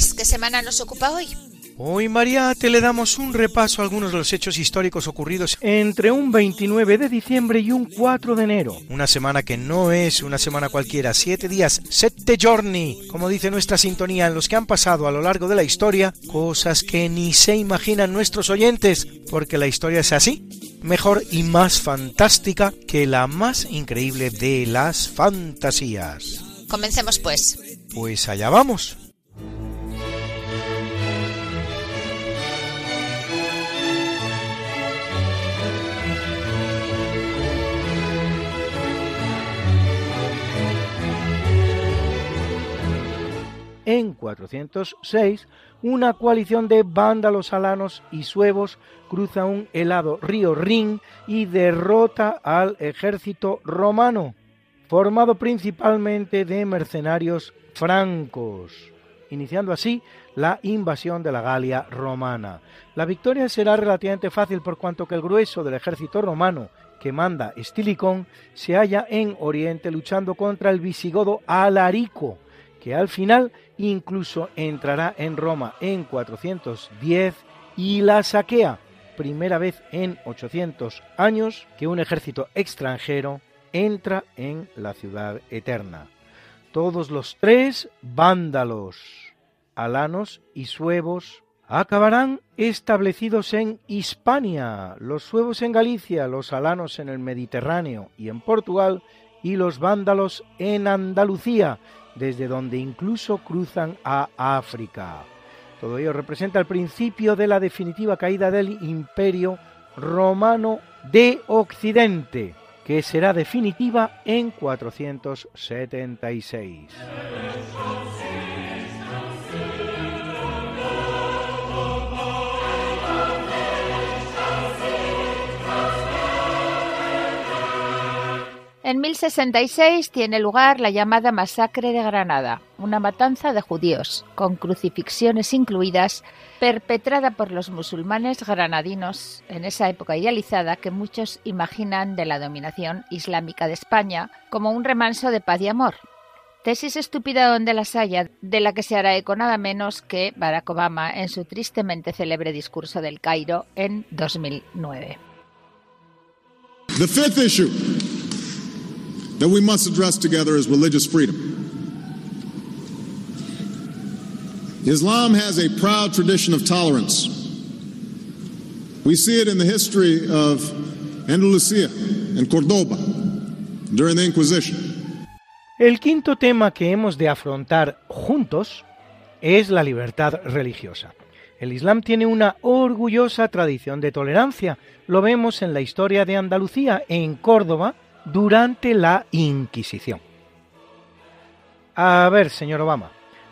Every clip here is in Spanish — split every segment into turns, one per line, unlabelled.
Luis, ¿qué semana nos ocupa hoy?
Hoy, Mariate, le damos un repaso a algunos de los hechos históricos ocurridos entre un 29 de diciembre y un 4 de enero. Una semana que no es una semana cualquiera, siete días, sette giorni, como dice nuestra sintonía, en los que han pasado a lo largo de la historia cosas que ni se imaginan nuestros oyentes, porque la historia es así, mejor y más fantástica que la más increíble de las fantasías.
Comencemos pues.
Pues allá vamos. En 406, una coalición de vándalos alanos y suevos cruza un helado río Rin y derrota al ejército romano, formado principalmente de mercenarios francos, iniciando así la invasión de la Galia romana. La victoria será relativamente fácil por cuanto que el grueso del ejército romano que manda Estilicón se halla en Oriente luchando contra el visigodo Alarico, que al final incluso entrará en Roma en 410 y la saquea, primera vez en 800 años que un ejército extranjero entra en la ciudad eterna. Todos los tres vándalos, alanos y suevos, acabarán establecidos en Hispania, los suevos en Galicia, los alanos en el Mediterráneo y en Portugal, y los vándalos en Andalucía, desde donde incluso cruzan a África. Todo ello representa el principio de la definitiva caída del imperio romano de Occidente, que será definitiva en 476.
En 1066 tiene lugar la llamada Masacre de Granada, una matanza de judíos, con crucifixiones incluidas, perpetrada por los musulmanes granadinos en esa época idealizada que muchos imaginan de la dominación islámica de España como un remanso de paz y amor. Tesis estúpida donde las haya, de la que se hará eco nada menos que Barack Obama en su tristemente célebre discurso del Cairo en 2009.
The fifth that we must address together is religious freedom. Islam has a proud tradition of tolerance. We see it in the history of Andalusia and Cordoba during the Inquisition.
El quinto tema que hemos de afrontar juntos es la libertad religiosa. El Islam tiene una orgullosa tradición de tolerancia. Lo vemos en la historia de Andalucía, en Córdoba, durante la Inquisición. A ver, señor Obama,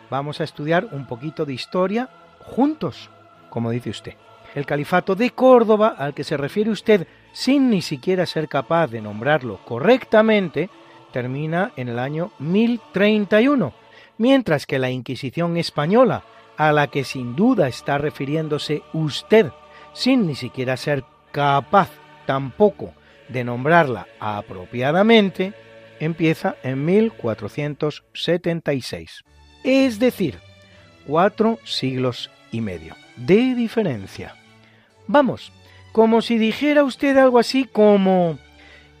vamos a estudiar un poquito de historia juntos, como dice usted. El califato de Córdoba, al que se refiere usted sin ni siquiera ser capaz de nombrarlo correctamente, termina en el año 1031, mientras que la Inquisición española, a la que sin duda está refiriéndose usted, sin ni siquiera ser capaz tampoco de nombrarla apropiadamente, empieza en 1476. Es decir, cuatro siglos y medio de diferencia. Vamos, como si dijera usted algo así como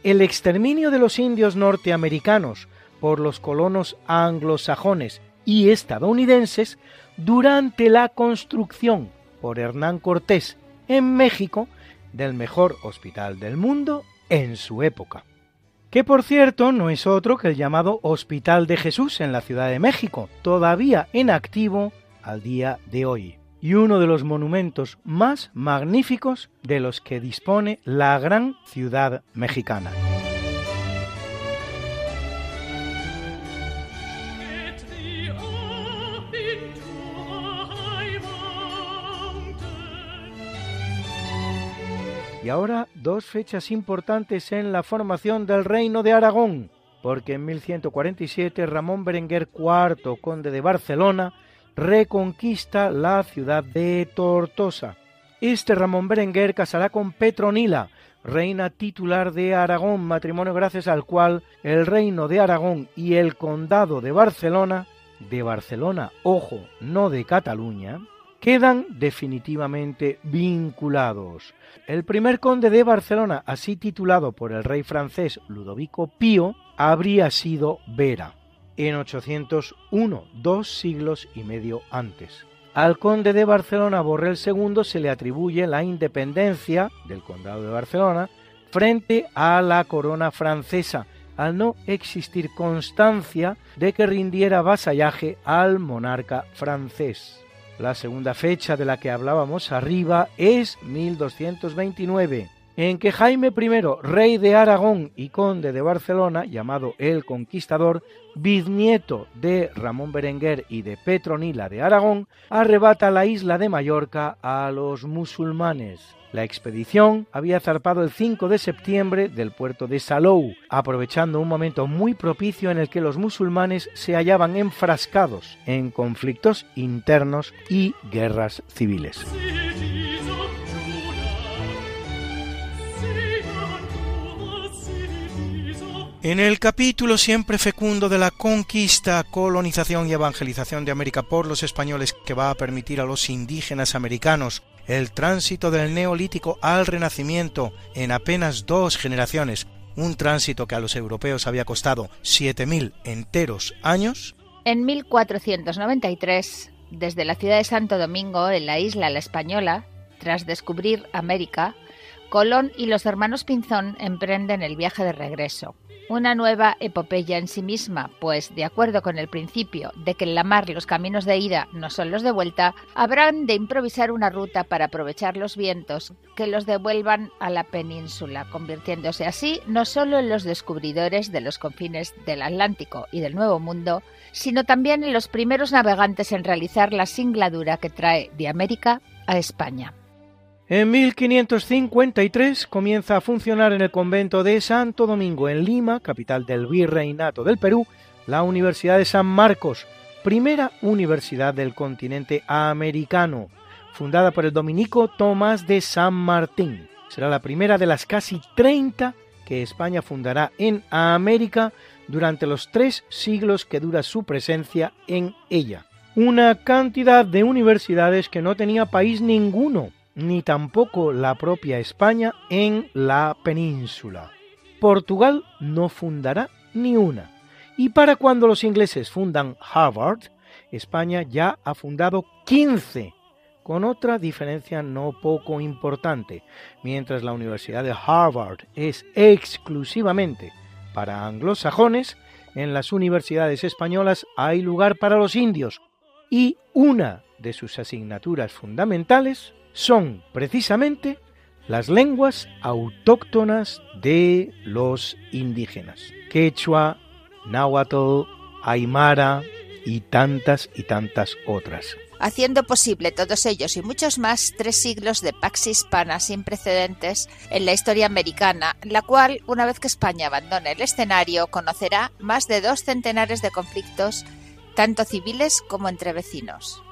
el exterminio de los indios norteamericanos por los colonos anglosajones y estadounidenses durante la construcción por Hernán Cortés en México del mejor hospital del mundo en su época. Que por cierto no es otro que el llamado Hospital de Jesús en la Ciudad de México, todavía en activo al día de hoy, y uno de los monumentos más magníficos de los que dispone la gran ciudad mexicana. Y ahora dos fechas importantes en la formación del Reino de Aragón, porque en 1147 Ramón Berenguer IV, conde de Barcelona, reconquista la ciudad de Tortosa. Este Ramón Berenguer casará con Petronila, reina titular de Aragón, matrimonio gracias al cual el reino de Aragón y el condado de Barcelona, de Barcelona, ojo, no de Cataluña, quedan definitivamente vinculados. El primer conde de Barcelona, así titulado por el rey francés Ludovico Pío, habría sido Vera, en 801, dos siglos y medio antes. Al conde de Barcelona Borrell II se le atribuye la independencia del condado de Barcelona frente a la corona francesa, al no existir constancia de que rindiera vasallaje al monarca francés. La segunda fecha de la que hablábamos arriba es 1229, en que Jaime I, rey de Aragón y conde de Barcelona, llamado el Conquistador, bisnieto de Ramón Berenguer y de Petronila de Aragón, arrebata la isla de Mallorca a los musulmanes. La expedición había zarpado el 5 de septiembre del puerto de Salou, aprovechando un momento muy propicio en el que los musulmanes se hallaban enfrascados en conflictos internos y guerras civiles. En el capítulo siempre fecundo de la conquista, colonización y evangelización de América por los españoles que va a permitir a los indígenas americanos el tránsito del neolítico al renacimiento en apenas dos generaciones, un tránsito que a los europeos había costado 7.000 enteros años.
En 1493, desde la ciudad de Santo Domingo, en la isla La Española, tras descubrir América, Colón y los hermanos Pinzón emprenden el viaje de regreso una nueva epopeya en sí misma, pues, de acuerdo con el principio de que en la mar los caminos de ida no son los de vuelta, habrán de improvisar una ruta para aprovechar los vientos que los devuelvan a la península, convirtiéndose así no solo en los descubridores de los confines del Atlántico y del Nuevo Mundo, sino también en los primeros navegantes en realizar la singladura que trae de América a España.
En 1553 comienza a funcionar en el convento de Santo Domingo, en Lima, capital del Virreinato del Perú, la Universidad de San Marcos, primera universidad del continente americano, fundada por el dominico Tomás de San Martín. Será la primera de las casi 30 que España fundará en América durante los tres siglos que dura su presencia en ella. Una cantidad de universidades que no tenía país ninguno ni tampoco la propia España en la península. Portugal no fundará ni una. Y para cuando los ingleses fundan Harvard, España ya ha fundado 15, con otra diferencia no poco importante. Mientras la Universidad de Harvard es exclusivamente para anglosajones, en las universidades españolas hay lugar para los indios y una de sus asignaturas fundamentales son precisamente las lenguas autóctonas de los indígenas. Quechua, náhuatl, aymara y tantas y tantas otras.
Haciendo posible todos ellos y muchos más tres siglos de pax hispana sin precedentes en la historia americana, la cual, una vez que España abandone el escenario, conocerá más de dos centenares de conflictos, tanto civiles como entre vecinos.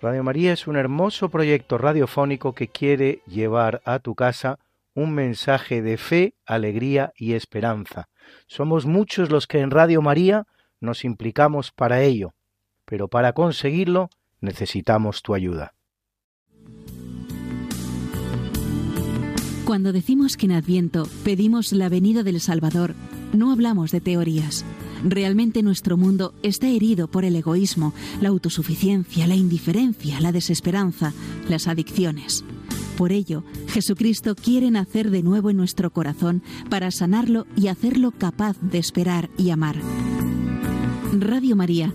Radio María es un hermoso proyecto radiofónico que quiere llevar a tu casa un mensaje de fe, alegría y esperanza. Somos muchos los que en Radio María nos implicamos para ello, pero para conseguirlo necesitamos tu ayuda.
Cuando decimos que en Adviento pedimos la venida del Salvador, no hablamos de teorías. Realmente nuestro mundo está herido por el egoísmo, la autosuficiencia, la indiferencia, la desesperanza, las adicciones. Por ello, Jesucristo quiere nacer de nuevo en nuestro corazón para sanarlo y hacerlo capaz de esperar y amar. Radio María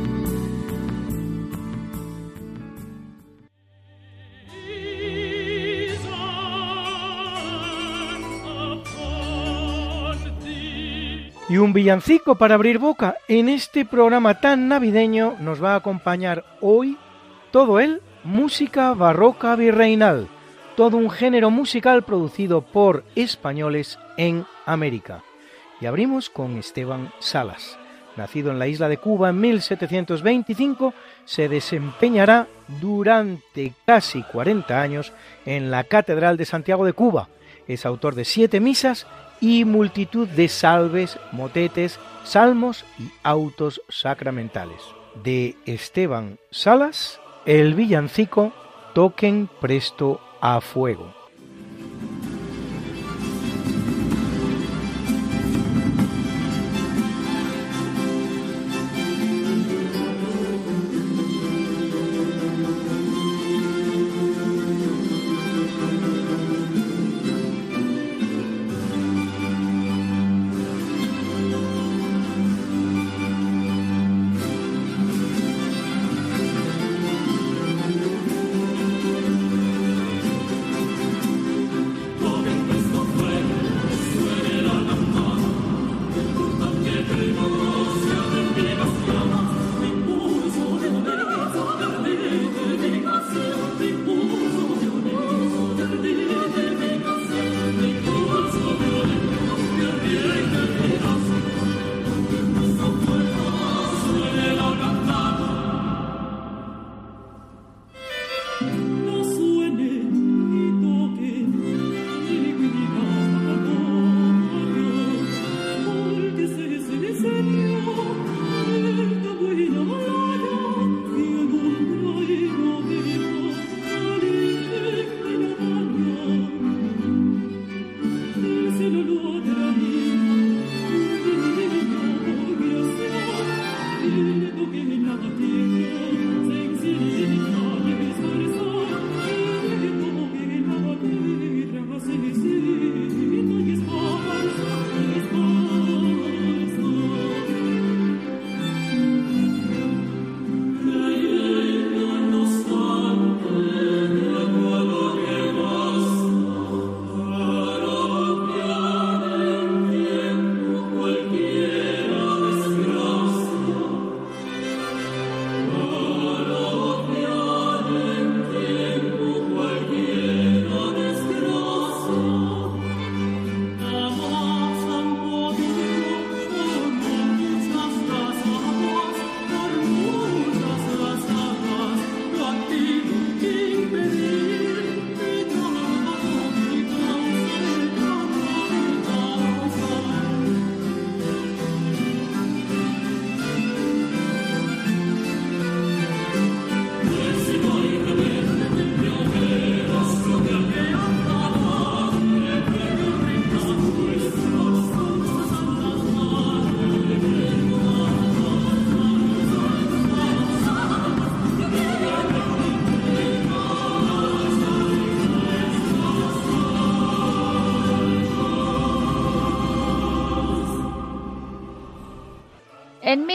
Y un villancico para abrir boca. En este programa tan navideño nos va a acompañar hoy todo él música barroca virreinal, todo un género musical producido por españoles en América. Y abrimos con Esteban Salas. Nacido en la isla de Cuba en 1725, se desempeñará durante casi 40 años en la Catedral de Santiago de Cuba. Es autor de siete misas y multitud de salves, motetes, salmos y autos sacramentales. De Esteban Salas, el villancico Toquen presto a fuego.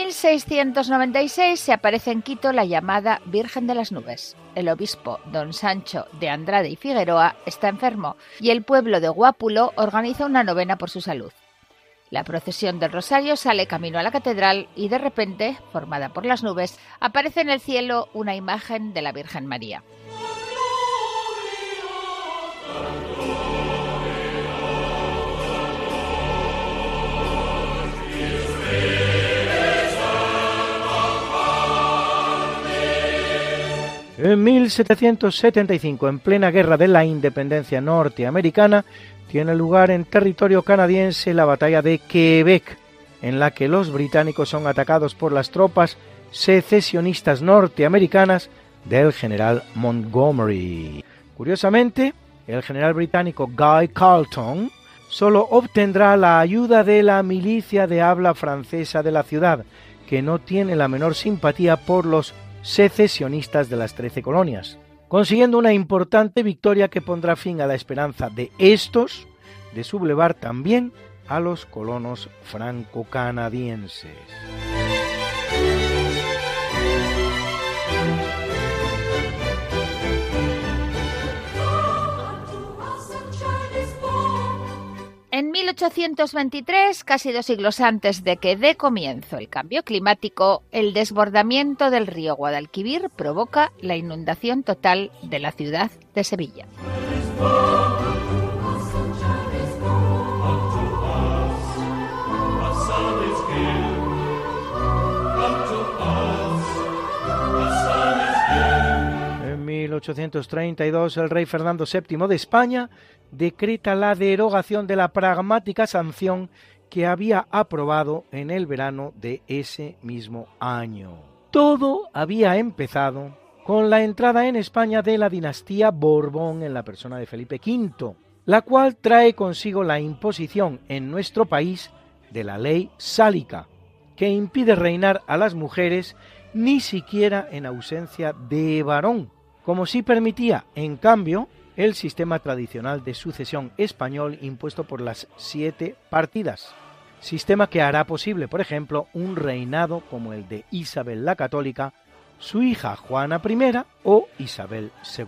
1696 se aparece en Quito la llamada Virgen de las Nubes. El obispo don Sancho de Andrade y Figueroa está enfermo y el pueblo de Guápulo organiza una novena por su salud. La procesión del Rosario sale camino a la catedral y de repente, formada por las nubes, aparece en el cielo una imagen de la Virgen María.
En 1775, en plena guerra de la independencia norteamericana, tiene lugar en territorio canadiense la batalla de Quebec, en la que los británicos son atacados por las tropas secesionistas norteamericanas del general Montgomery. Curiosamente, el general británico Guy Carleton solo obtendrá la ayuda de la milicia de habla francesa de la ciudad, que no tiene la menor simpatía por los secesionistas de las trece colonias, consiguiendo una importante victoria que pondrá fin a la esperanza de estos de sublevar también a los colonos franco-canadienses.
1823, casi dos siglos antes de que dé comienzo el cambio climático, el desbordamiento del río Guadalquivir provoca la inundación total de la ciudad de Sevilla.
En 1832 el rey Fernando VII de España decreta la derogación de la pragmática sanción que había aprobado en el verano de ese mismo año. Todo había empezado con la entrada en España de la dinastía Borbón en la persona de Felipe V, la cual trae consigo la imposición en nuestro país de la ley sálica, que impide reinar a las mujeres ni siquiera en ausencia de varón, como si permitía, en cambio, el sistema tradicional de sucesión español impuesto por las siete partidas, sistema que hará posible, por ejemplo, un reinado como el de Isabel la Católica, su hija Juana I o Isabel II.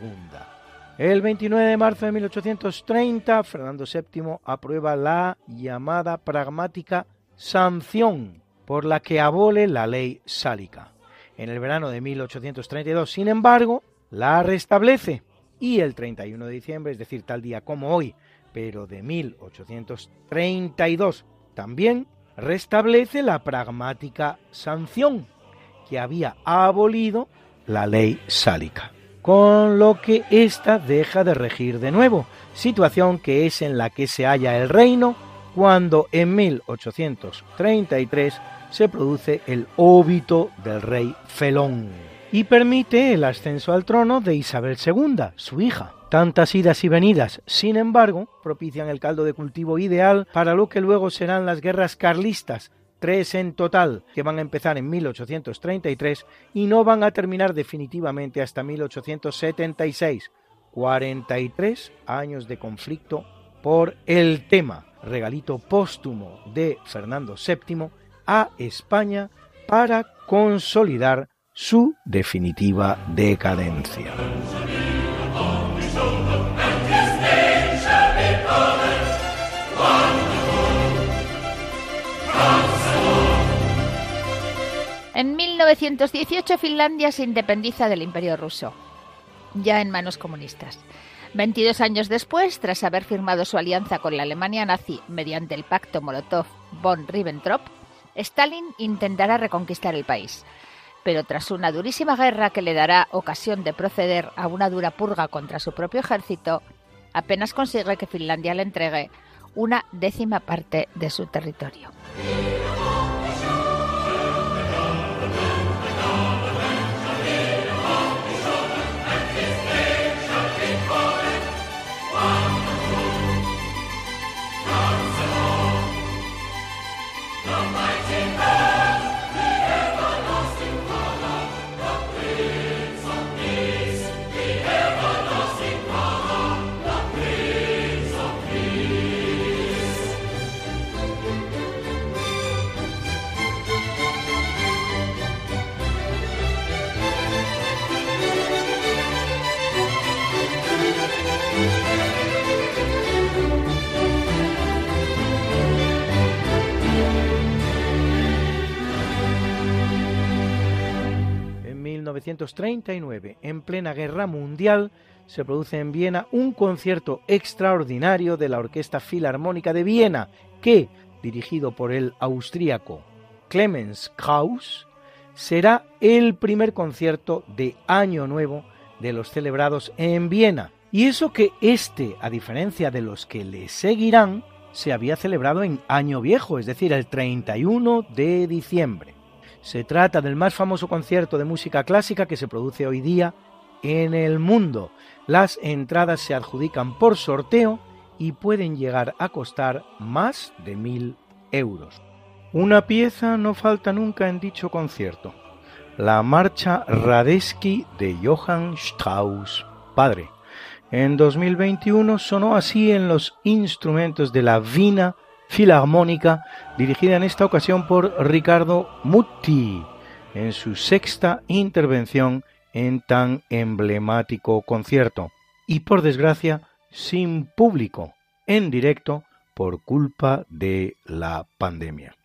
El 29 de marzo de 1830, Fernando VII aprueba la llamada pragmática sanción, por la que abole la ley sálica. En el verano de 1832, sin embargo, la restablece y el 31 de diciembre, es decir, tal día como hoy, pero de 1832, también restablece la pragmática sanción que había abolido la ley sálica, con lo que ésta deja de regir de nuevo, situación que es en la que se halla el reino cuando en 1833 se produce el óbito del rey Felón y permite el ascenso al trono de Isabel II, su hija. Tantas idas y venidas, sin embargo, propician el caldo de cultivo ideal para lo que luego serán las guerras carlistas, tres en total, que van a empezar en 1833 y no van a terminar definitivamente hasta 1876. 43 años de conflicto por el tema, regalito póstumo de Fernando VII a España para consolidar su definitiva decadencia.
En 1918 Finlandia se independiza del Imperio ruso, ya en manos comunistas. 22 años después, tras haber firmado su alianza con la Alemania nazi mediante el pacto Molotov-Von-Ribbentrop, Stalin intentará reconquistar el país pero tras una durísima guerra que le dará ocasión de proceder a una dura purga contra su propio ejército, apenas consigue que Finlandia le entregue una décima parte de su territorio.
1939, en plena guerra mundial, se produce en Viena un concierto extraordinario de la Orquesta Filarmónica de Viena, que, dirigido por el austríaco Clemens Krauss, será el primer concierto de Año Nuevo de los celebrados en Viena. Y eso que este, a diferencia de los que le seguirán, se había celebrado en Año Viejo, es decir, el 31 de diciembre. Se trata del más famoso concierto de música clásica que se produce hoy día en el mundo. Las entradas se adjudican por sorteo y pueden llegar a costar más de mil euros. Una pieza no falta nunca en dicho concierto, la marcha Radetzky de Johann Strauss, padre. En 2021 sonó así en los instrumentos de la Vina Filarmónica, dirigida en esta ocasión por Ricardo Mutti, en su sexta intervención en tan emblemático concierto. Y por desgracia, sin público, en directo, por culpa de la pandemia.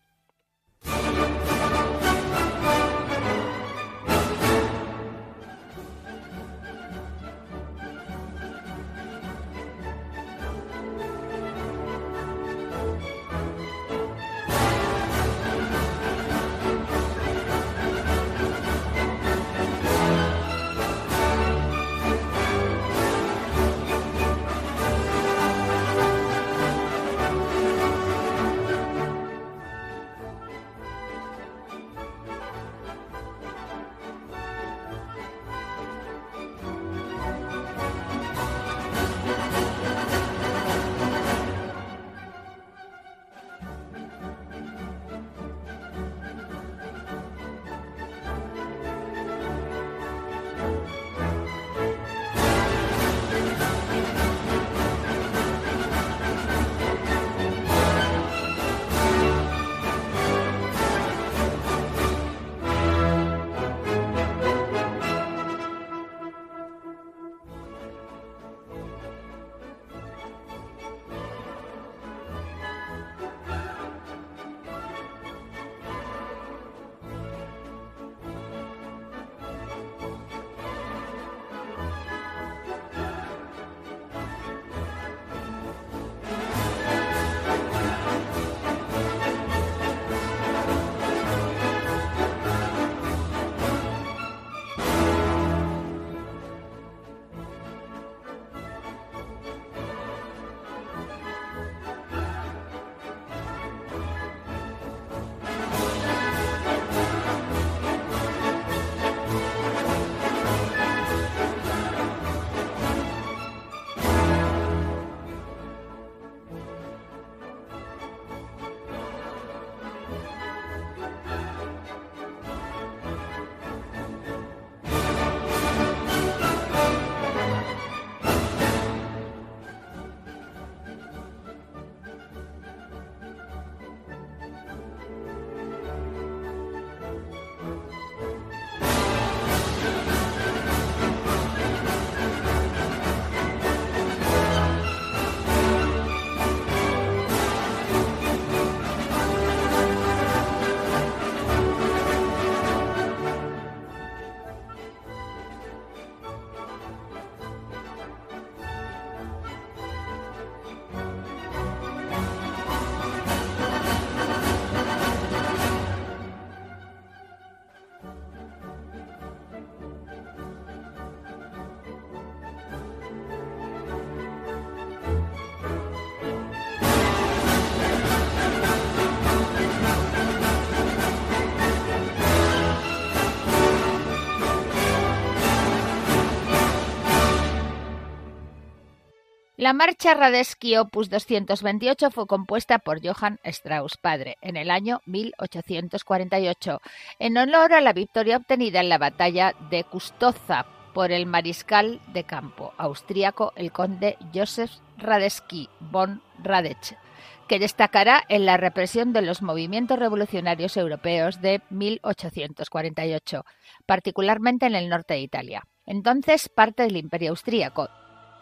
La marcha Radetzky Opus 228 fue compuesta por Johann Strauss padre en el año 1848 en honor a la victoria obtenida en la batalla de Custoza por el mariscal de campo austríaco el conde Joseph Radetzky von Radech, que destacará en la represión de los movimientos revolucionarios europeos de 1848, particularmente en el norte de Italia, entonces parte del Imperio austríaco,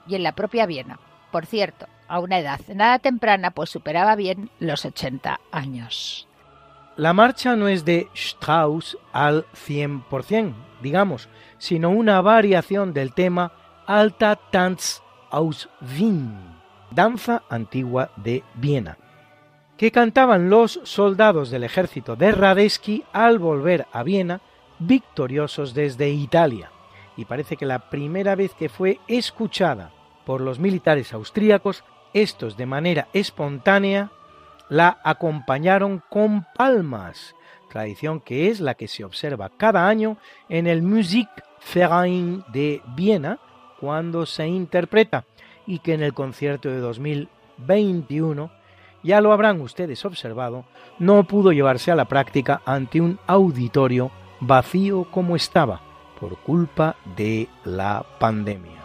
y en la propia Viena por cierto, a una edad nada temprana, pues superaba bien los 80 años.
la marcha no es de Strauss al 100%, digamos, sino una variación del tema Alta Tanz aus Wien, danza antigua de Viena, que cantaban los soldados del ejército de Radetzky al volver a Viena victoriosos desde Italia. Y parece que la primera vez que fue escuchada por los militares austríacos, estos de manera espontánea la acompañaron con palmas, tradición que es la que se observa cada año en el Musikverein de Viena cuando se interpreta y que en el concierto de 2021, ya lo habrán ustedes observado, no pudo llevarse a la práctica ante un auditorio vacío como estaba por culpa de la pandemia.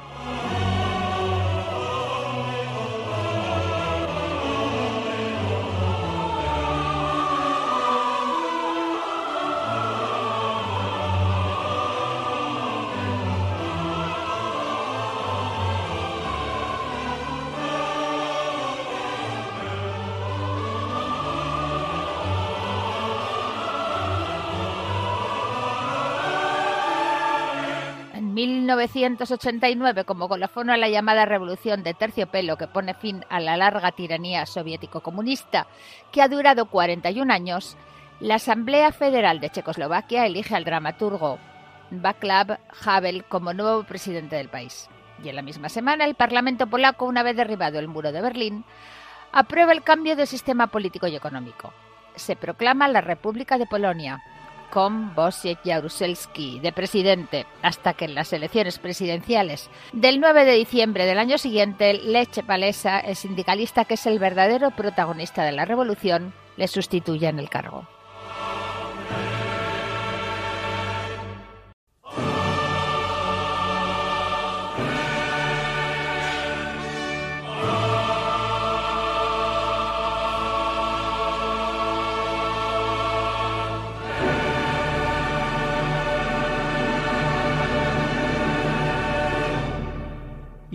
1989 como colofón a la llamada revolución de terciopelo que pone fin a la larga tiranía soviético-comunista que ha durado 41 años, la Asamblea Federal de Checoslovaquia elige al dramaturgo Václav Havel como nuevo presidente del país. Y en la misma semana el Parlamento polaco, una vez derribado el muro de Berlín, aprueba el cambio de sistema político y económico. Se proclama la República de Polonia, con Wojciech Jaruzelski de presidente, hasta que en las elecciones presidenciales del 9 de diciembre del año siguiente, Lech Walesa, el sindicalista que es el verdadero protagonista de la revolución, le sustituye en el cargo.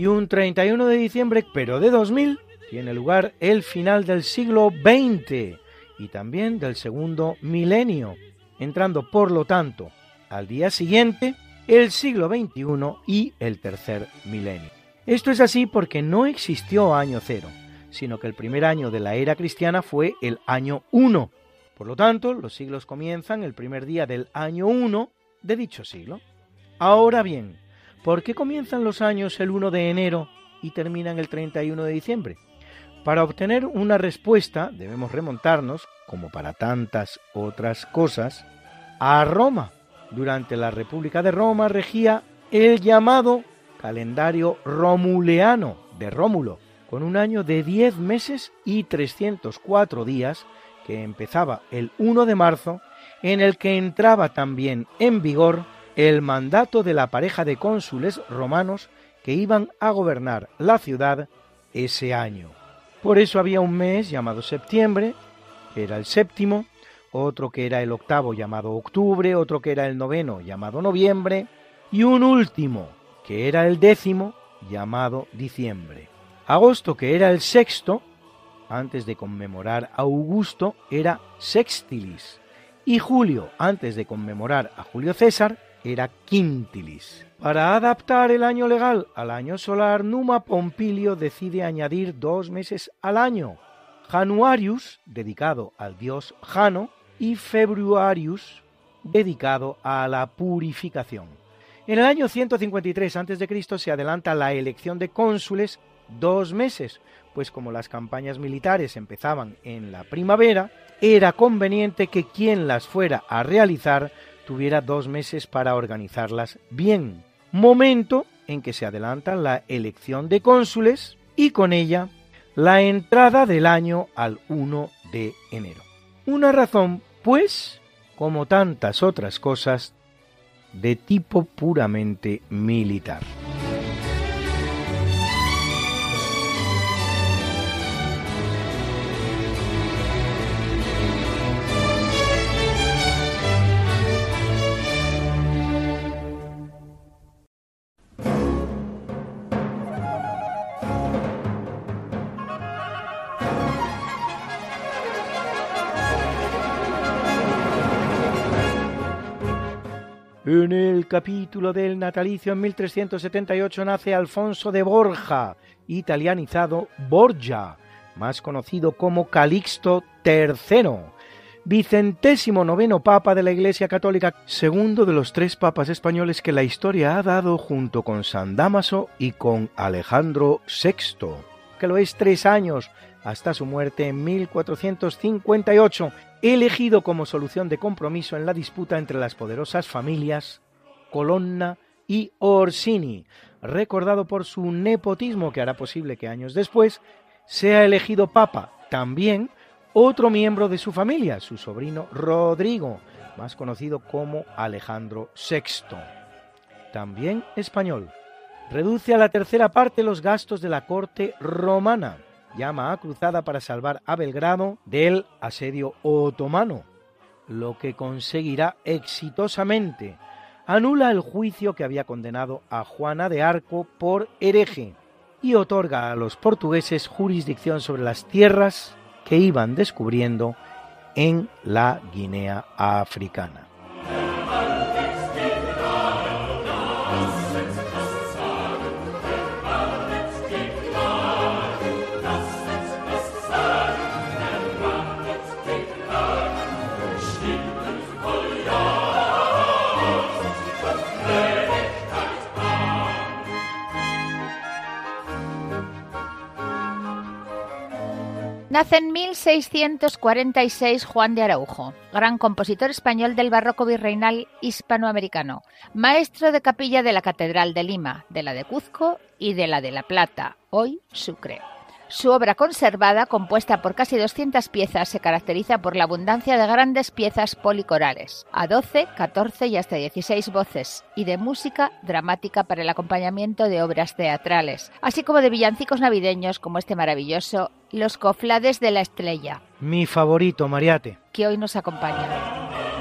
Y un 31 de diciembre, pero de 2000, tiene lugar el final del siglo XX y también del segundo milenio, entrando por lo tanto al día siguiente el siglo XXI y el tercer milenio. Esto es así porque no existió año cero, sino que el primer año de la era cristiana fue el año 1. Por lo tanto, los siglos comienzan el primer día del año 1 de dicho siglo. Ahora bien, ¿Por qué comienzan los años el 1 de enero y terminan el 31 de diciembre? Para obtener una respuesta debemos remontarnos, como para tantas otras cosas, a Roma. Durante la República de Roma regía el llamado calendario romuleano de Rómulo, con un año de 10 meses y 304 días que empezaba el 1 de marzo, en el que entraba también en vigor el mandato de la pareja de cónsules romanos que iban a gobernar la ciudad ese año. Por eso había un mes llamado septiembre, que era el séptimo, otro que era el octavo llamado octubre, otro que era el noveno llamado noviembre, y un último, que era el décimo, llamado diciembre. Agosto, que era el sexto, antes de conmemorar a Augusto, era sextilis, y julio, antes de conmemorar a Julio César, era quintilis. Para adaptar el año legal al año solar, Numa Pompilio decide añadir dos meses al año, Januarius, dedicado al dios Jano, y Februarius, dedicado a la purificación. En el año 153 a.C. se adelanta la elección de cónsules dos meses, pues como las campañas militares empezaban en la primavera, era conveniente que quien las fuera a realizar tuviera dos meses para organizarlas bien, momento en que se adelanta la elección de cónsules y con ella la entrada del año al 1 de enero. Una razón, pues, como tantas otras cosas, de tipo puramente militar. En el capítulo del natalicio en 1378 nace Alfonso de Borja, italianizado Borgia, más conocido como Calixto III, vicentésimo noveno papa de la Iglesia Católica, segundo de los tres papas españoles que la historia ha dado junto con San Damaso y con Alejandro VI, que lo es tres años hasta su muerte en 1458 elegido como solución de compromiso en la disputa entre las poderosas familias Colonna y Orsini, recordado por su nepotismo que hará posible que años después sea elegido papa también otro miembro de su familia, su sobrino Rodrigo, más conocido como Alejandro VI, también español. Reduce a la tercera parte los gastos de la corte romana llama a cruzada para salvar a Belgrado del asedio otomano, lo que conseguirá exitosamente. Anula el juicio que había condenado a Juana de Arco por hereje y otorga a los portugueses jurisdicción sobre las tierras que iban descubriendo en la Guinea africana.
Nace en 1646 Juan de Araujo, gran compositor español del barroco virreinal hispanoamericano, maestro de capilla de la Catedral de Lima, de la de Cuzco y de la de La Plata, hoy Sucre. Su obra conservada, compuesta por casi 200 piezas, se caracteriza por la abundancia de grandes piezas policorales, a 12, 14 y hasta 16 voces, y de música dramática para el acompañamiento de obras teatrales, así como de villancicos navideños como este maravilloso Los Coflades de la Estrella.
Mi favorito, Mariate.
Que hoy nos acompaña.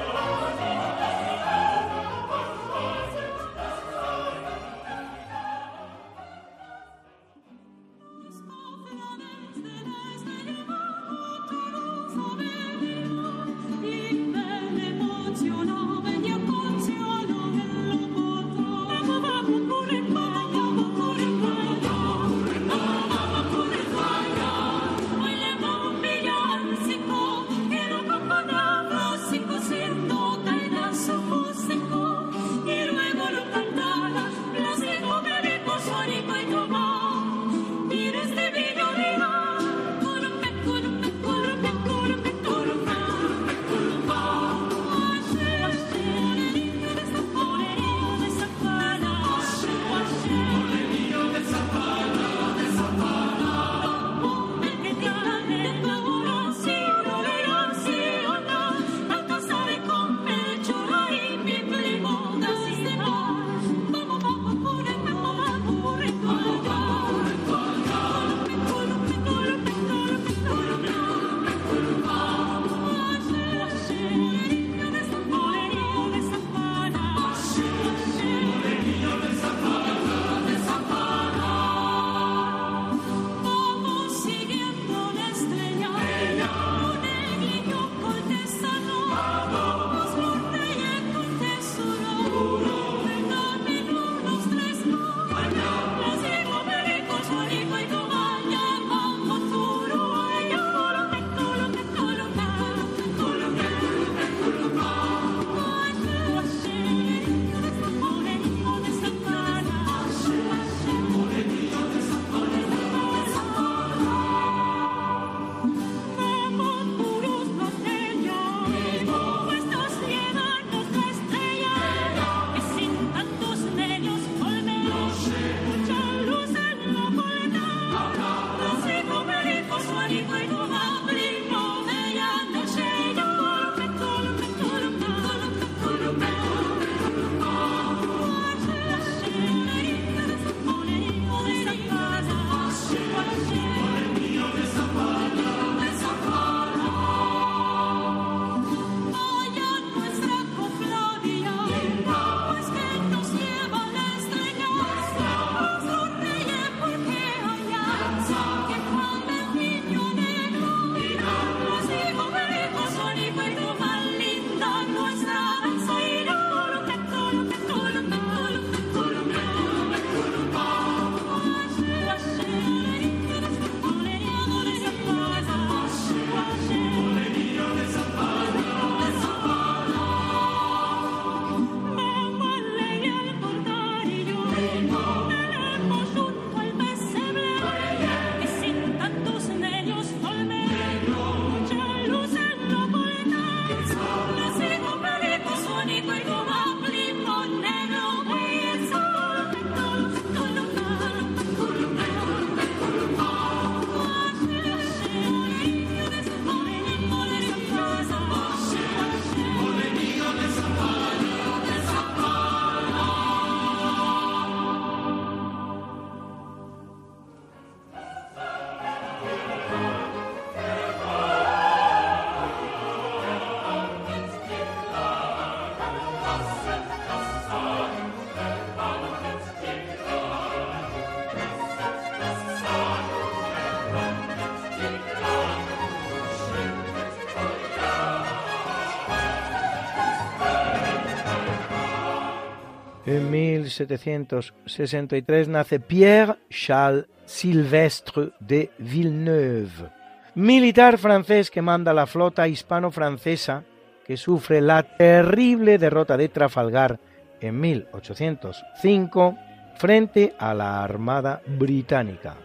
1763 nace Pierre Charles Sylvestre de Villeneuve, militar francés que manda la flota hispano-francesa que sufre la terrible derrota de Trafalgar en 1805 frente a la Armada Británica.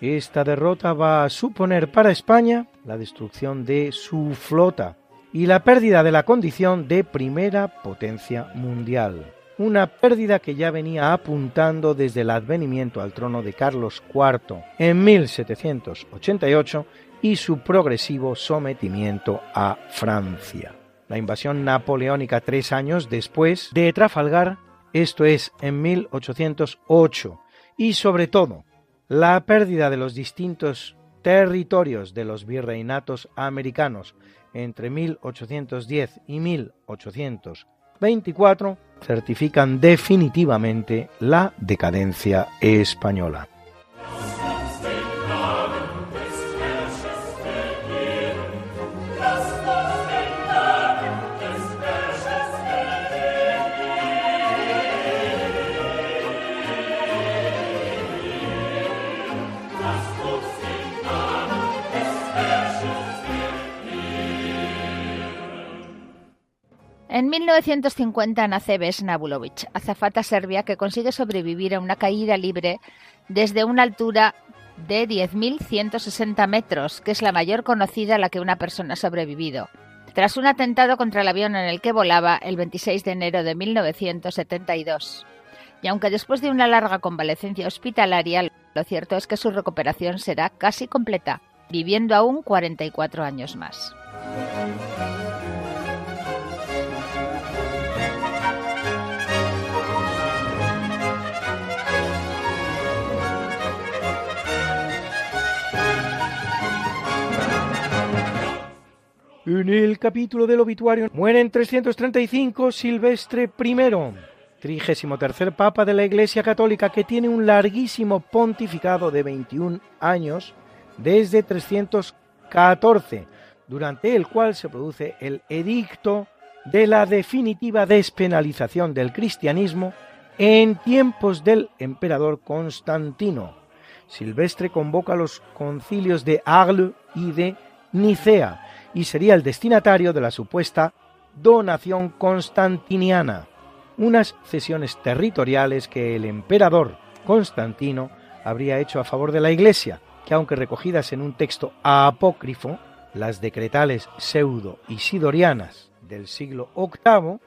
Esta derrota va a suponer para España la destrucción de su flota y la pérdida de la condición de primera potencia mundial. Una pérdida que ya venía apuntando desde el advenimiento al trono de Carlos IV en 1788 y su progresivo sometimiento a Francia. La invasión napoleónica tres años después de Trafalgar, esto es en 1808, y sobre todo la pérdida de los distintos territorios de los virreinatos americanos entre 1810 y 1824 certifican definitivamente la decadencia española.
En 1950 nace Vesna Bulovic, azafata serbia que consigue sobrevivir a una caída libre desde una altura de 10.160 metros, que es la mayor conocida a la que una persona ha sobrevivido, tras un atentado contra el avión en el que volaba el 26 de enero de 1972. Y aunque después de una larga convalecencia hospitalaria, lo cierto es que su recuperación será casi completa, viviendo aún 44 años más.
En el capítulo del obituario muere en 335 Silvestre I, trigésimo tercer papa de la Iglesia Católica que tiene un larguísimo pontificado de 21 años desde 314, durante el cual se produce el edicto de la definitiva despenalización del cristianismo en tiempos del emperador Constantino. Silvestre convoca los concilios de Arles y de Nicea, y sería el destinatario de la supuesta donación constantiniana, unas cesiones territoriales que el emperador Constantino habría hecho a favor de la Iglesia, que aunque recogidas en un texto apócrifo, las decretales pseudo-isidorianas del siglo VIII,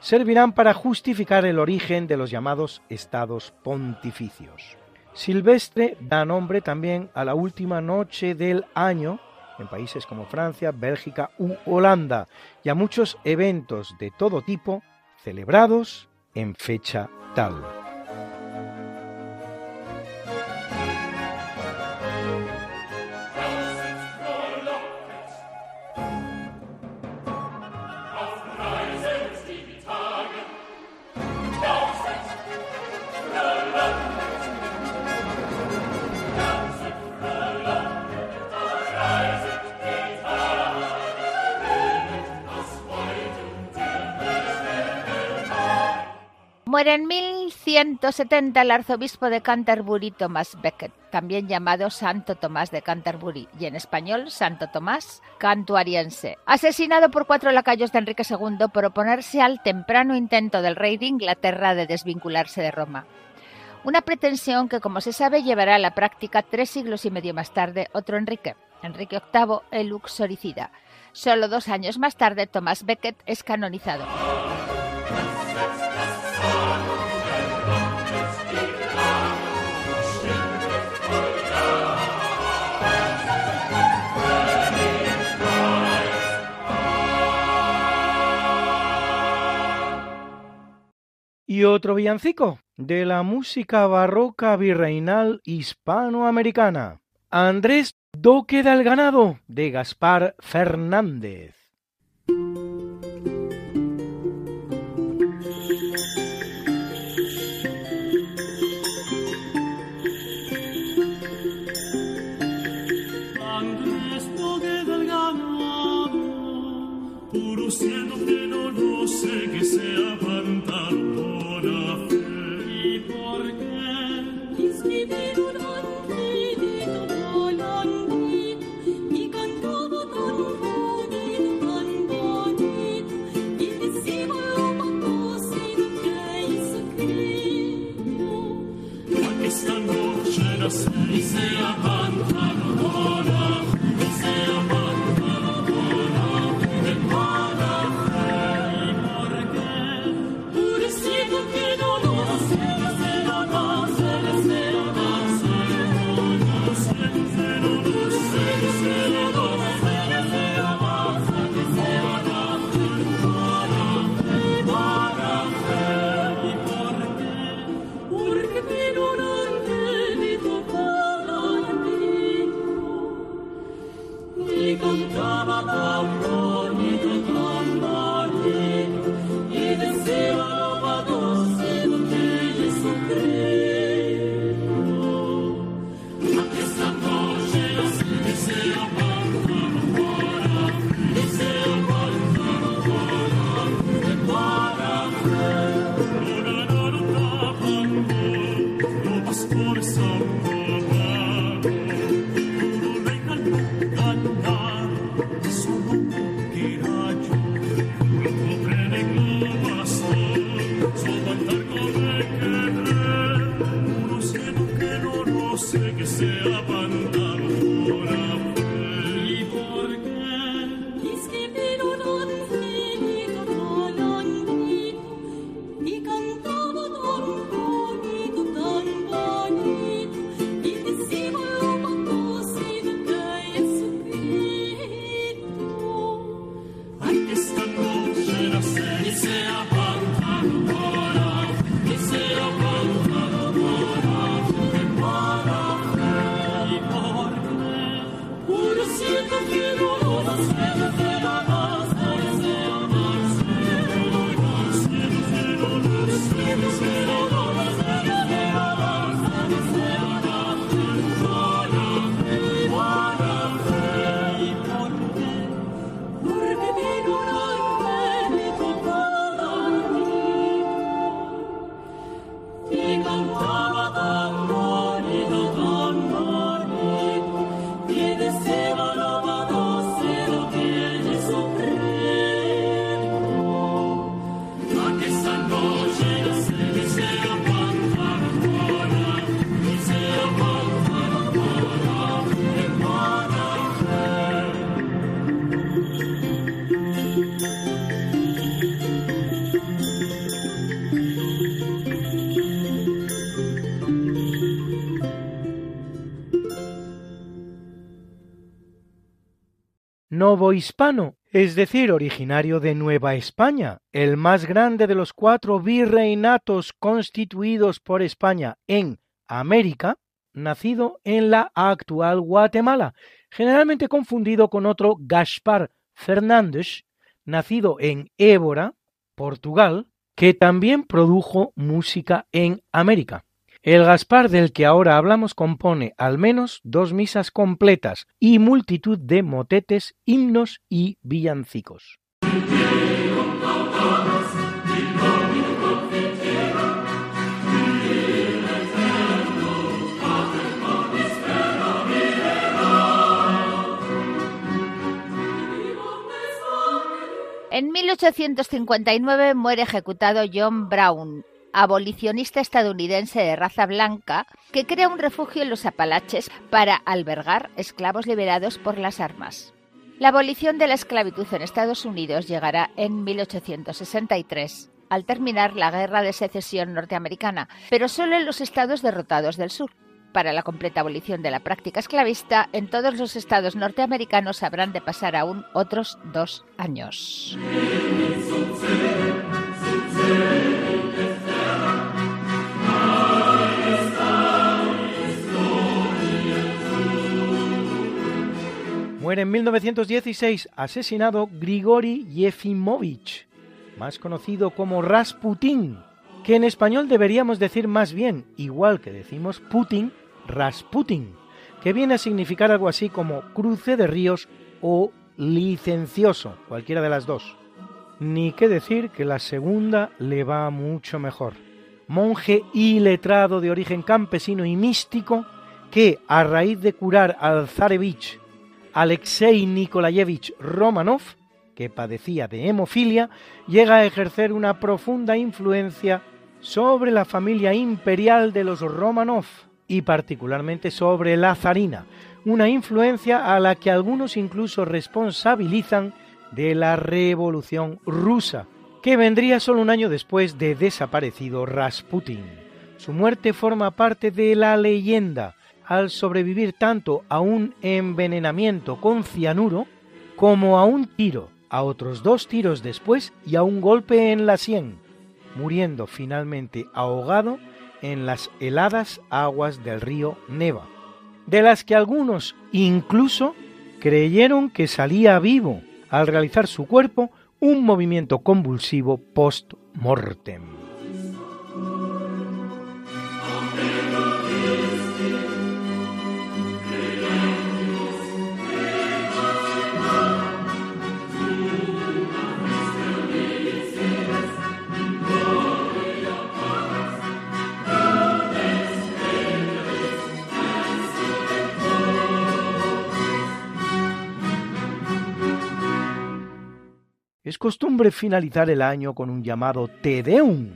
servirán para justificar el origen de los llamados estados pontificios. Silvestre da nombre también a la última noche del año en países como Francia, Bélgica u Holanda y a muchos eventos de todo tipo celebrados en fecha tal.
Muere en 1170 el arzobispo de Canterbury Thomas Becket, también llamado Santo Tomás de Canterbury y en español Santo Tomás Cantuariense, asesinado por cuatro lacayos de Enrique II por oponerse al temprano intento del rey de Inglaterra de desvincularse de Roma. Una pretensión que, como se sabe, llevará a la práctica tres siglos y medio más tarde otro Enrique, Enrique VIII el Luxoricida. Solo dos años más tarde, Tomás Becket es canonizado.
Y otro villancico de la música barroca virreinal hispanoamericana. Andrés Doque del Ganado de Gaspar Fernández.
see.
Hispano, es decir, originario de Nueva España, el más grande de los cuatro virreinatos constituidos por España en América, nacido en la actual Guatemala, generalmente confundido con otro Gaspar Fernández, nacido en Évora, Portugal, que también produjo música en América. El Gaspar del que ahora hablamos compone al menos dos misas completas y multitud de motetes, himnos y villancicos.
En 1859 muere ejecutado John Brown, abolicionista estadounidense de raza blanca que crea un refugio en los Apalaches para albergar esclavos liberados por las armas. La abolición de la esclavitud en Estados Unidos llegará en 1863, al terminar la Guerra de Secesión norteamericana, pero solo en los estados derrotados del sur. Para la completa abolición de la práctica esclavista, en todos los estados norteamericanos habrán de pasar aún otros dos años.
Muere en 1916 asesinado Grigori Yefimovich, más conocido como Rasputin, que en español deberíamos decir más bien, igual que decimos Putin, Rasputin, que viene a significar algo así como cruce de ríos o licencioso, cualquiera de las dos. Ni qué decir que la segunda le va mucho mejor. monje y letrado de origen campesino y místico, que a raíz de curar al zarevich Alexei Nikolayevich Romanov, que padecía de hemofilia, llega a ejercer una profunda influencia sobre la familia imperial de los Romanov y particularmente sobre la zarina, una influencia a la que algunos incluso responsabilizan de la Revolución rusa, que vendría solo un año después de desaparecido Rasputin. Su muerte forma parte de la leyenda al sobrevivir tanto a un envenenamiento con cianuro como a un tiro, a otros dos tiros después y a un golpe en la sien, muriendo finalmente ahogado en las heladas aguas del río Neva, de las que algunos incluso creyeron que salía vivo al realizar su cuerpo un movimiento convulsivo post-mortem. Es costumbre finalizar el año con un llamado Te Deum,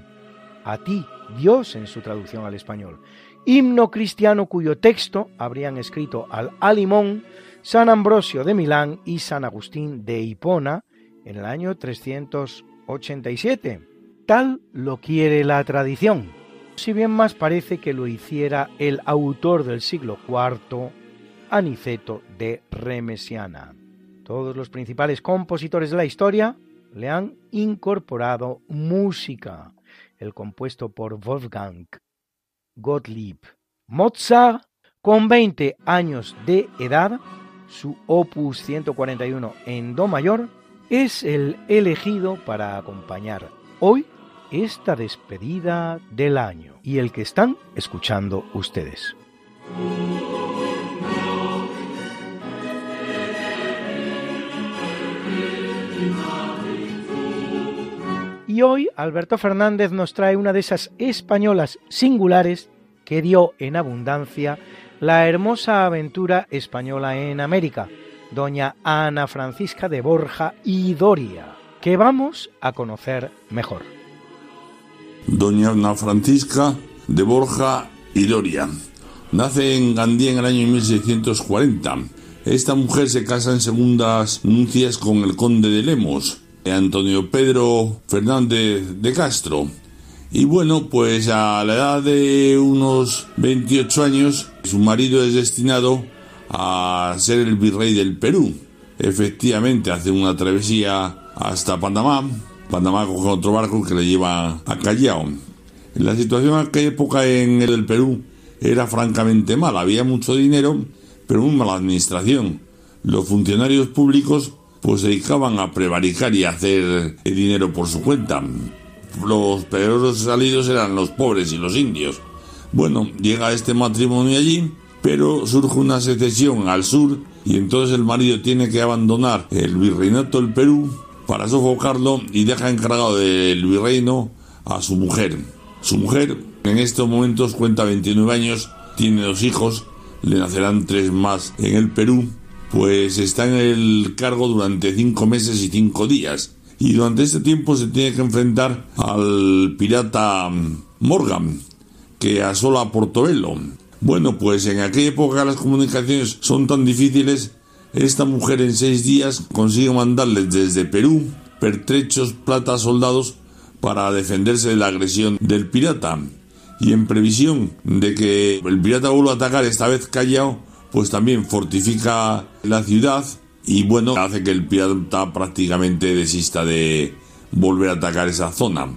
a ti, Dios en su traducción al español, himno cristiano cuyo texto habrían escrito al Alimón San Ambrosio de Milán y San Agustín de Hipona en el año 387. Tal lo quiere la tradición, si bien más parece que lo hiciera el autor del siglo IV, Aniceto de Remesiana. Todos los principales compositores de la historia le han incorporado música, el compuesto por Wolfgang Gottlieb Mozart, con 20 años de edad, su opus 141 en Do mayor, es el elegido para acompañar hoy esta despedida del año y el que están escuchando ustedes. Y hoy Alberto Fernández nos trae una de esas españolas singulares que dio en abundancia la hermosa aventura española en América, doña Ana Francisca de Borja y Doria, que vamos a conocer mejor.
Doña Ana Francisca de Borja y Doria. Nace en Gandía en el año 1640. Esta mujer se casa en segundas nupcias con el conde de Lemos, Antonio Pedro Fernández de Castro. Y bueno, pues a la edad de unos 28 años, su marido es destinado a ser el virrey del Perú. Efectivamente, hace una travesía hasta Panamá. Panamá coge otro barco que le lleva a Callao. La situación en aquella época en el Perú era francamente mala. Había mucho dinero, pero muy mala administración. Los funcionarios públicos pues se dedicaban a prevaricar y a hacer dinero por su cuenta. Los peores salidos eran los pobres y los indios. Bueno, llega este matrimonio allí, pero surge una secesión al sur y entonces el marido tiene que abandonar el virreinato del Perú para sofocarlo y deja encargado del virreino a su mujer. Su mujer en estos momentos cuenta 29 años, tiene dos hijos, le nacerán tres más en el Perú pues está en el cargo durante cinco meses y cinco días. Y durante este tiempo se tiene que enfrentar al pirata Morgan, que asola Portobelo. Bueno, pues en aquella época las comunicaciones son tan difíciles, esta mujer en seis días consigue mandarles desde Perú pertrechos, plata, soldados para defenderse de la agresión del pirata. Y en previsión de que el pirata vuelva a atacar esta vez callado, pues también fortifica la ciudad y bueno, hace que el pirata prácticamente desista de volver a atacar esa zona.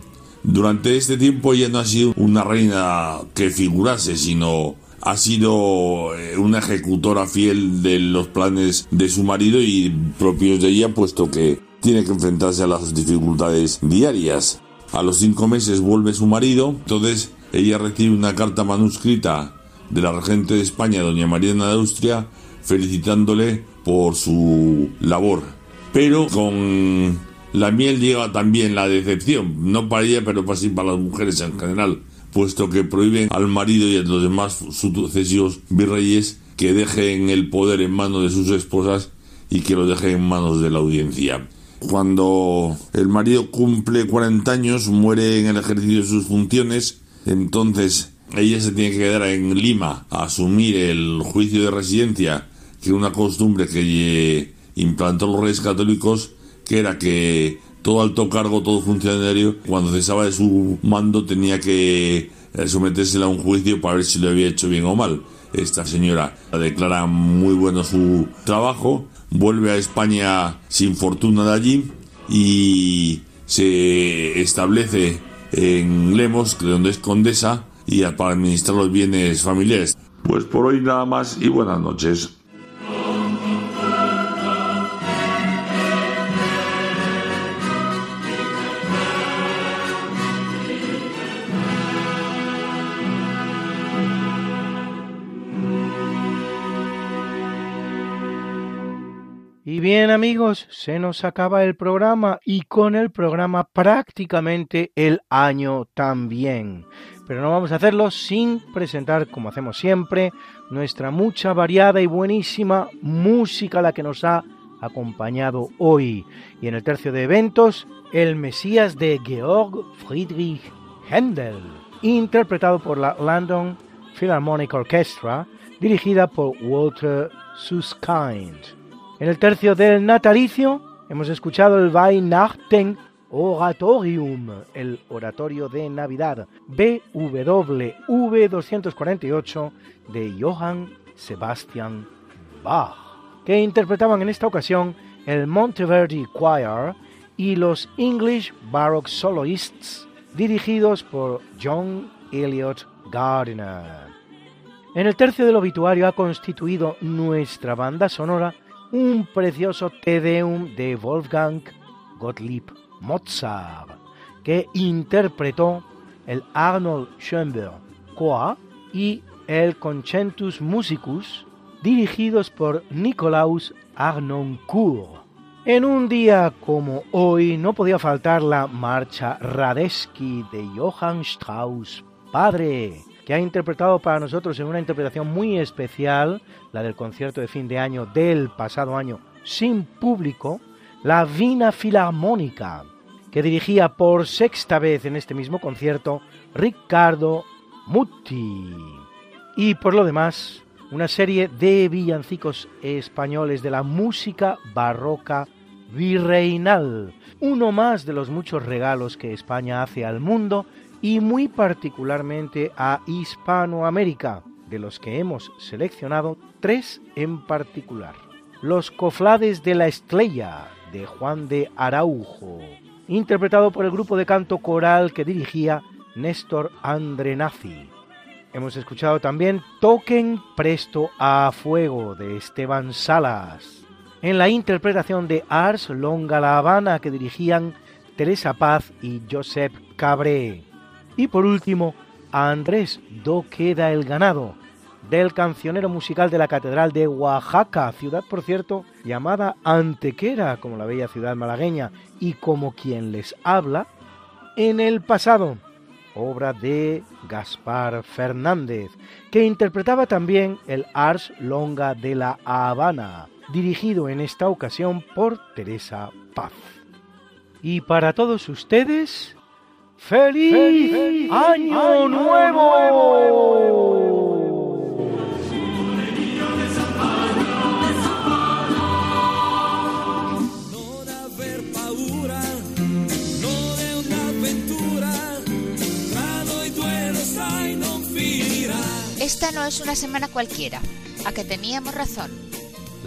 Durante este tiempo ella no ha sido una reina que figurase, sino ha sido eh, una ejecutora fiel de los planes de su marido y propios de ella, puesto que tiene que enfrentarse a las dificultades diarias. A los cinco meses vuelve su marido, entonces ella recibe una carta manuscrita de la regente de España, doña Mariana de Austria, felicitándole por su labor. Pero con la miel llega también la decepción, no para ella, pero para, sí, para las mujeres en general, puesto que prohíben al marido y a los demás sucesivos virreyes que dejen el poder en manos de sus esposas y que lo dejen en manos de la audiencia. Cuando el marido cumple 40 años, muere en el ejercicio de sus funciones, entonces ella se tiene que quedar en Lima a asumir el juicio de residencia, que es una costumbre que implantó los reyes católicos, que era que todo alto cargo, todo funcionario, cuando cesaba de su mando tenía que eh, someterse a un juicio para ver si lo había hecho bien o mal. Esta señora declara muy bueno su trabajo, vuelve a España sin fortuna de allí y se establece en Lemos, donde es condesa, y para administrar los bienes familiares. Pues por hoy nada más y buenas noches.
Bien amigos, se nos acaba el programa y con el programa prácticamente el año también pero no vamos a hacerlo sin presentar, como hacemos siempre, nuestra mucha variada y buenísima música, la que nos ha acompañado hoy. Y en el tercio de eventos, el Mesías de Georg Friedrich Händel, interpretado por la London Philharmonic Orchestra, dirigida por Walter Susskind. En el tercio del natalicio, hemos escuchado el Weihnachten Oratorium, el oratorio de Navidad, BWV 248 de Johann Sebastian Bach, que interpretaban en esta ocasión el Monteverdi Choir y los English Baroque Soloists, dirigidos por John Elliot Gardiner. En el tercio del obituario ha constituido nuestra banda sonora un precioso Te Deum de Wolfgang Gottlieb Mozart, que interpretó el Arnold Schoenberg Choir y el Concentus Musicus, dirigidos por Nicolaus Arnoncourt. En un día como hoy no podía faltar la marcha Radetzky de Johann Strauss, padre, que ha interpretado para nosotros en una interpretación muy especial, la del concierto de fin de año del pasado año sin público, la Vina Filarmónica, que dirigía por sexta vez en este mismo concierto Ricardo Mutti. Y por lo demás, una serie de villancicos españoles de la música barroca virreinal, uno más de los muchos regalos que España hace al mundo y muy particularmente a Hispanoamérica, de los que hemos seleccionado tres en particular. Los coflades de la estrella, de Juan de Araujo, interpretado por el grupo de canto coral que dirigía Néstor Andrenazi. Hemos escuchado también Toquen Presto a Fuego de Esteban Salas, en la interpretación de Ars Longa La Habana que dirigían Teresa Paz y Josep Cabré. Y por último, a Andrés Do Queda el Ganado, del cancionero musical de la Catedral de Oaxaca, ciudad por cierto llamada Antequera, como la bella ciudad malagueña, y como quien les habla, en el pasado, obra de Gaspar Fernández, que interpretaba también el Ars Longa de la Habana, dirigido en esta ocasión por Teresa Paz. Y para todos ustedes, ¡Feliz, Año, Nuevo!
Esta no es una semana cualquiera, a que teníamos razón.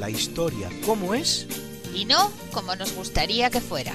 La historia, ¿cómo es?
Y no como nos gustaría que fuera.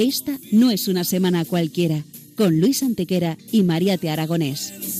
Esta no es una semana cualquiera con Luis Antequera y Mariate Aragonés.